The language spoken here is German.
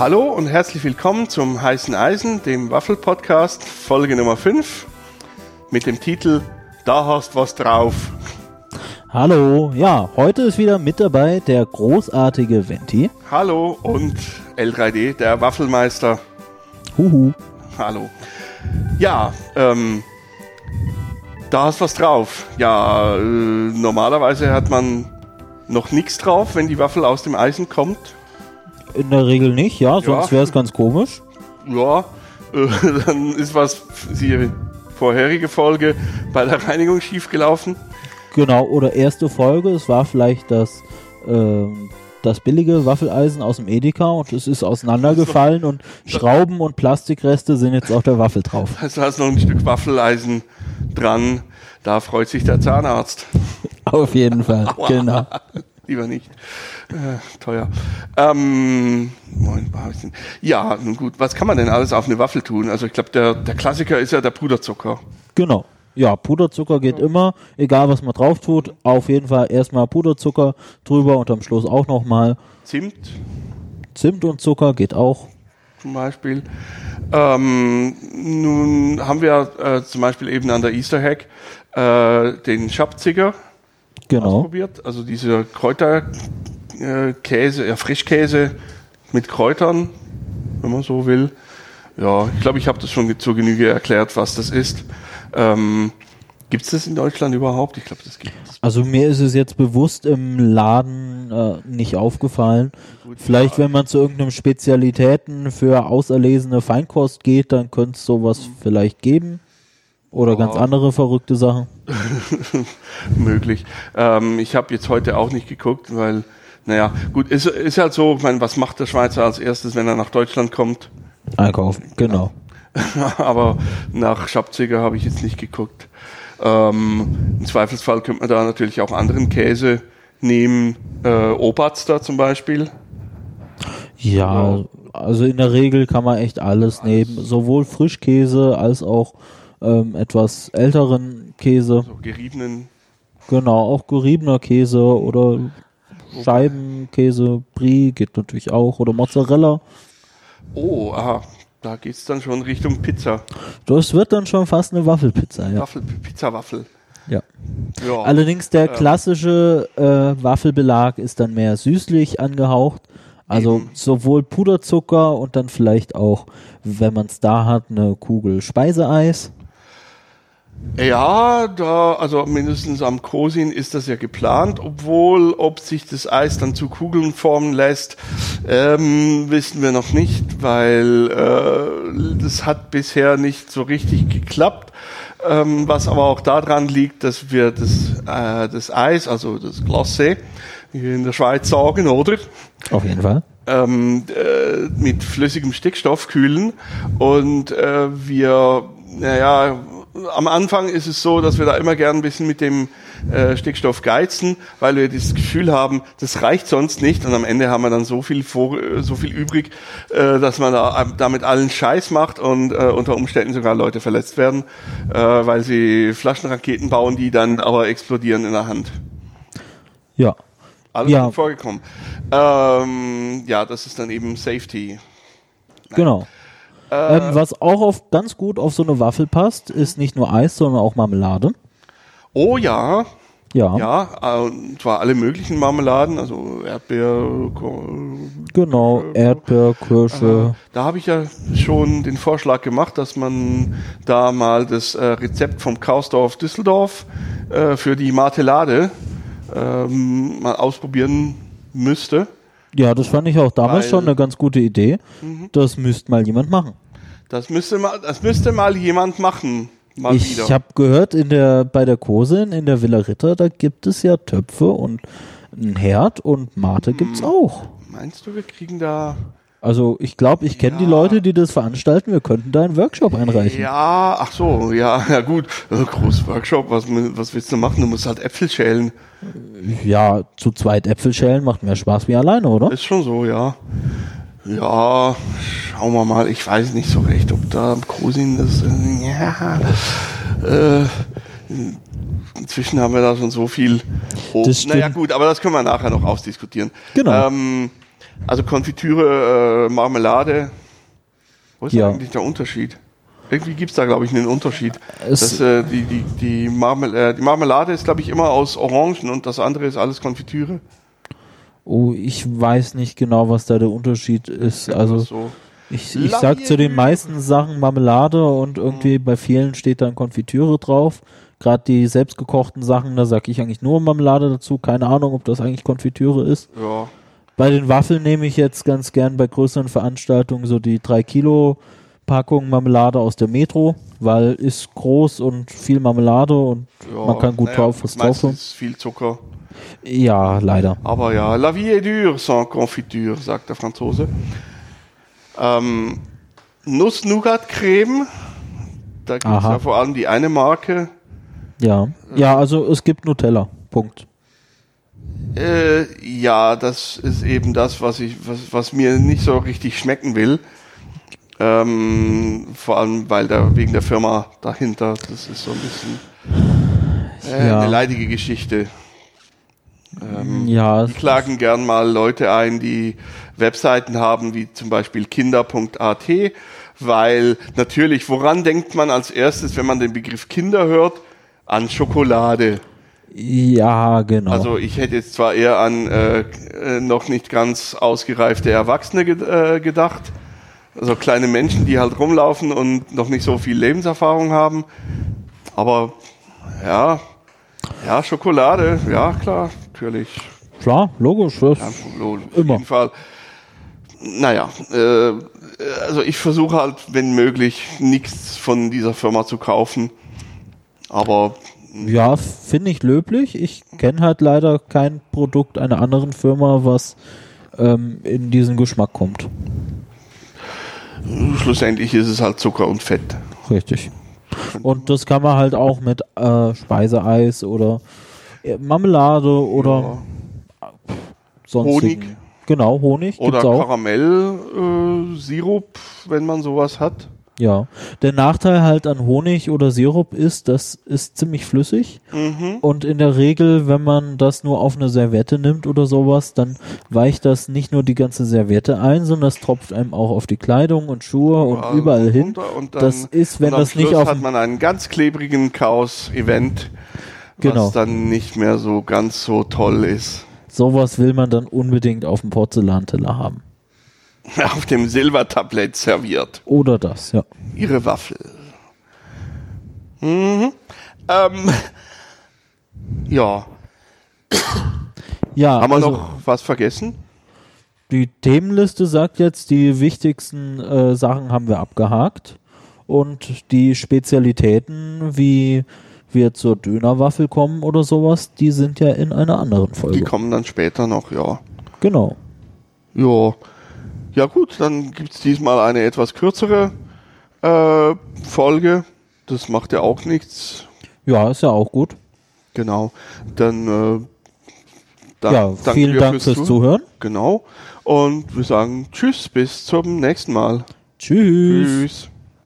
Hallo und herzlich willkommen zum Heißen Eisen, dem Waffel-Podcast, Folge Nummer 5 mit dem Titel Da hast was drauf. Hallo, ja, heute ist wieder mit dabei der großartige Venti. Hallo und L3D, der Waffelmeister. Huhu. Hallo. Ja, ähm, da hast was drauf. Ja, äh, normalerweise hat man noch nichts drauf, wenn die Waffel aus dem Eisen kommt. In der Regel nicht, ja, sonst Ja. wäre es ganz komisch. Ja, äh, dann ist was, siehe vorherige Folge, bei der Reinigung schiefgelaufen. Genau, oder erste Folge, es war vielleicht das, ähm, das billige Waffeleisen aus dem Edeka und es ist auseinandergefallen und Schrauben und Plastikreste sind jetzt auf der Waffel drauf. Also hast noch ein Stück Waffeleisen dran. Da freut sich der Zahnarzt. Auf jeden Fall, genau. Lieber nicht. Äh, teuer. Ähm, ja, nun gut. Was kann man denn alles auf eine Waffel tun? Also ich glaube, der, der Klassiker ist ja der Puderzucker. Genau. Ja, Puderzucker geht immer, egal was man drauf tut. Auf jeden Fall erstmal Puderzucker drüber und am Schluss auch nochmal Zimt Zimt und Zucker geht auch. zum Beispiel. Ähm, nun haben wir äh, zum Beispiel eben an der Easter Hack äh, den Schabziger Genau. ausprobiert. Also diese Kräuterkäse, Käse, ja, Frischkäse mit Kräutern, wenn man so will. Ja, ich glaube, ich habe das schon zur Genüge erklärt, was das ist. Ähm, gibt es das in Deutschland überhaupt? Ich glaube, das gibt es. Also mir ist es jetzt bewusst im Laden äh, nicht aufgefallen. Vielleicht, wenn man zu irgendeinem Spezialitäten für auserlesene Feinkost geht, dann könnte es sowas vielleicht geben. Oder ganz andere verrückte Sachen. möglich. Ähm, ich habe jetzt heute auch nicht geguckt, weil, naja, gut, ist, ist halt so, ich meine, was macht der Schweizer als erstes, wenn er nach Deutschland kommt? Einkaufen, genau. aber nach Schabziger habe ich jetzt nicht geguckt. Ähm, Im Zweifelsfall könnte man da natürlich auch anderen Käse nehmen. Äh, Oberster zum Beispiel. Ja, also in der Regel kann man echt alles nehmen. Sowohl Frischkäse als auch ähm, etwas älteren Käse. So geriebenen. Genau, auch geriebener Käse oder Scheibenkäse, Brie geht natürlich auch. Oder Mozzarella. Oh, aha. Da geht's dann schon Richtung Pizza. Das wird dann schon fast eine Waffelpizza, ja. Waffel, Pizzawaffel. ja. Ja. Allerdings der klassische äh, Waffelbelag ist dann mehr süßlich angehaucht. Also Eben. sowohl Puderzucker und dann vielleicht auch, wenn man es da hat, eine Kugel Speiseeis. Ja, da, also mindestens am Kosin ist das ja geplant, obwohl, ob sich das Eis dann zu Kugeln formen lässt, ähm, wissen wir noch nicht, weil äh, das hat bisher nicht so richtig geklappt. Ähm, was aber auch daran liegt, dass wir das, äh, das Eis, also das Glacé, wie wir in der Schweiz sagen, oder? Auf jeden Fall. ähm, äh, mit flüssigem Stickstoff kühlen und äh, wir, naja, am Anfang ist es so, dass wir da immer gern ein bisschen mit dem äh, Stickstoff geizen, weil wir das Gefühl haben, das reicht sonst nicht und am Ende haben wir dann so viel vor, äh, so viel übrig, äh, dass man da damit allen Scheiß macht und äh, unter Umständen sogar Leute verletzt werden, äh, weil sie Flaschenraketen bauen, die dann aber explodieren in der Hand. Ja. Alles Ja. vorgekommen. Ähm, ja, das ist dann eben Safety. Genau. Äh. ähm, was auch auf, ganz gut auf so eine Waffel passt, ist nicht nur Eis, sondern auch Marmelade. Oh ja, Ja, ja, äh, und zwar alle möglichen Marmeladen, also Erdbeer, genau. Erdbeer, Kirsche. Da habe ich ja schon den Vorschlag gemacht, dass man da mal das äh, Rezept vom Kausdorf Düsseldorf für die Martelade ähm, mal ausprobieren müsste. Ja, das fand ich auch damals Weil- schon eine ganz gute Idee. Mhm. Das müsste mal jemand machen. Das müsste mal, das müsste mal jemand machen. Mal Ich habe gehört, in der, bei der Kosin, in der Villa Ritter, da gibt es ja Töpfe und einen Herd und Mate gibt's auch. Meinst du, wir kriegen da Also ich glaube, ich kenne die Leute, die das veranstalten. Wir könnten da einen Workshop einreichen. Ja, ach so, ja, ja gut. Äh, Groß Workshop, was, was willst du machen? Du musst halt Äpfel schälen. Ja, zu zweit Äpfel schälen macht mehr Spaß wie alleine, oder? Ist schon so, ja. Ja, schauen wir mal. Ich weiß nicht so recht, ob da Kosin das, ja, äh, inzwischen haben wir da schon so viel. Oh, naja, gut, aber das können wir nachher noch ausdiskutieren. Genau. Ähm, Also Konfitüre, äh, Marmelade. Wo ist Ja. eigentlich der Unterschied? Irgendwie gibt's da, glaube ich, einen Unterschied. Es- Das, äh, die, die, die, Marmel äh, die Marmelade ist, glaube ich, immer aus Orangen und das andere ist alles Konfitüre. Oh, ich weiß nicht genau, was da der Unterschied ist. Also so. ich, ich sag zu den meisten Sachen Marmelade und irgendwie bei vielen steht dann Konfitüre drauf. Gerade die selbstgekochten Sachen, da sag ich eigentlich nur Marmelade dazu. Keine Ahnung, ob das eigentlich Konfitüre ist. Ja. Bei den Waffeln nehme ich jetzt ganz gern bei größeren Veranstaltungen so die 3 Kilo Packung Marmelade aus der Metro, weil ist groß und viel Marmelade und ja. man kann gut naja, drauf was drauf tun. Viel Zucker. Ja, leider. Aber ja, la vie est dure sans confiture, sagt der Franzose. Ähm, Nuss-Nougat-Creme, da gibt es ja vor allem die eine Marke. Ja. Ja, also es gibt Nutella. Punkt. Äh, ja, das ist eben das, was ich, was, was mir nicht so richtig schmecken will. Ähm, vor allem, weil da wegen der Firma dahinter, das ist so ein bisschen äh, Ja. eine leidige Geschichte. Ähm, Ja, Die klagen gern mal Leute ein, die Webseiten haben, wie zum Beispiel kinder.at, weil natürlich, woran denkt man als erstes, wenn man den Begriff Kinder hört? An Schokolade. Ja, genau. Also ich hätte jetzt zwar eher an äh, äh, noch nicht ganz ausgereifte Erwachsene ge äh, gedacht, also kleine Menschen, die halt rumlaufen und noch nicht so viel Lebenserfahrung haben, aber ja, ja, Schokolade, ja klar, natürlich. Klar, logisch. Das Ja, auf Immer. jeden Fall. Naja, äh, also ich versuche halt, wenn möglich, nichts von dieser Firma zu kaufen. Aber Ja, finde ich löblich. Ich kenne halt leider kein Produkt einer anderen Firma, was ähm, in diesen Geschmack kommt. schlussendlich ist es halt Zucker und Fett. Richtig. Und das kann man halt auch mit äh, Speiseeis oder äh, Marmelade oder sonstigen. Honig. Genau, Honig Oder. Karamell-Sirup, wenn man sowas hat. Ja. Der Nachteil halt an Honig oder Sirup ist, das ist ziemlich flüssig. Mhm. Und in der Regel, wenn man das nur auf eine Serviette nimmt oder sowas, dann weicht das nicht nur die ganze Serviette ein, sondern das tropft einem auch auf die Kleidung und Schuhe und Überall überall hin. und dann- das ist, wenn das nicht auf hat man einen ganz klebrigen Chaos-Event, Genau. was dann nicht mehr so ganz so toll ist. sowas will man dann unbedingt auf dem Porzellanteller haben. Auf dem Silbertablett serviert. Oder das, ja. Ihre Waffel. Mhm. Ähm, ja, Ja, haben wir also noch was vergessen? die Themenliste sagt jetzt, die wichtigsten äh, Sachen haben wir abgehakt. Und die Spezialitäten, wie wir zur Dönerwaffel kommen oder sowas, die sind ja in einer anderen Die Folge. kommen dann später noch, ja. Genau. Ja, ja gut, dann gibt's diesmal eine etwas kürzere äh, Folge. Das macht ja auch nichts. Ja, ist ja auch gut. Genau. Dann äh, da- ja, vielen Dank fürs Zuhören. Zuhören. Genau. Und wir sagen Tschüss, bis zum nächsten Mal. Tschüss. Tschüss.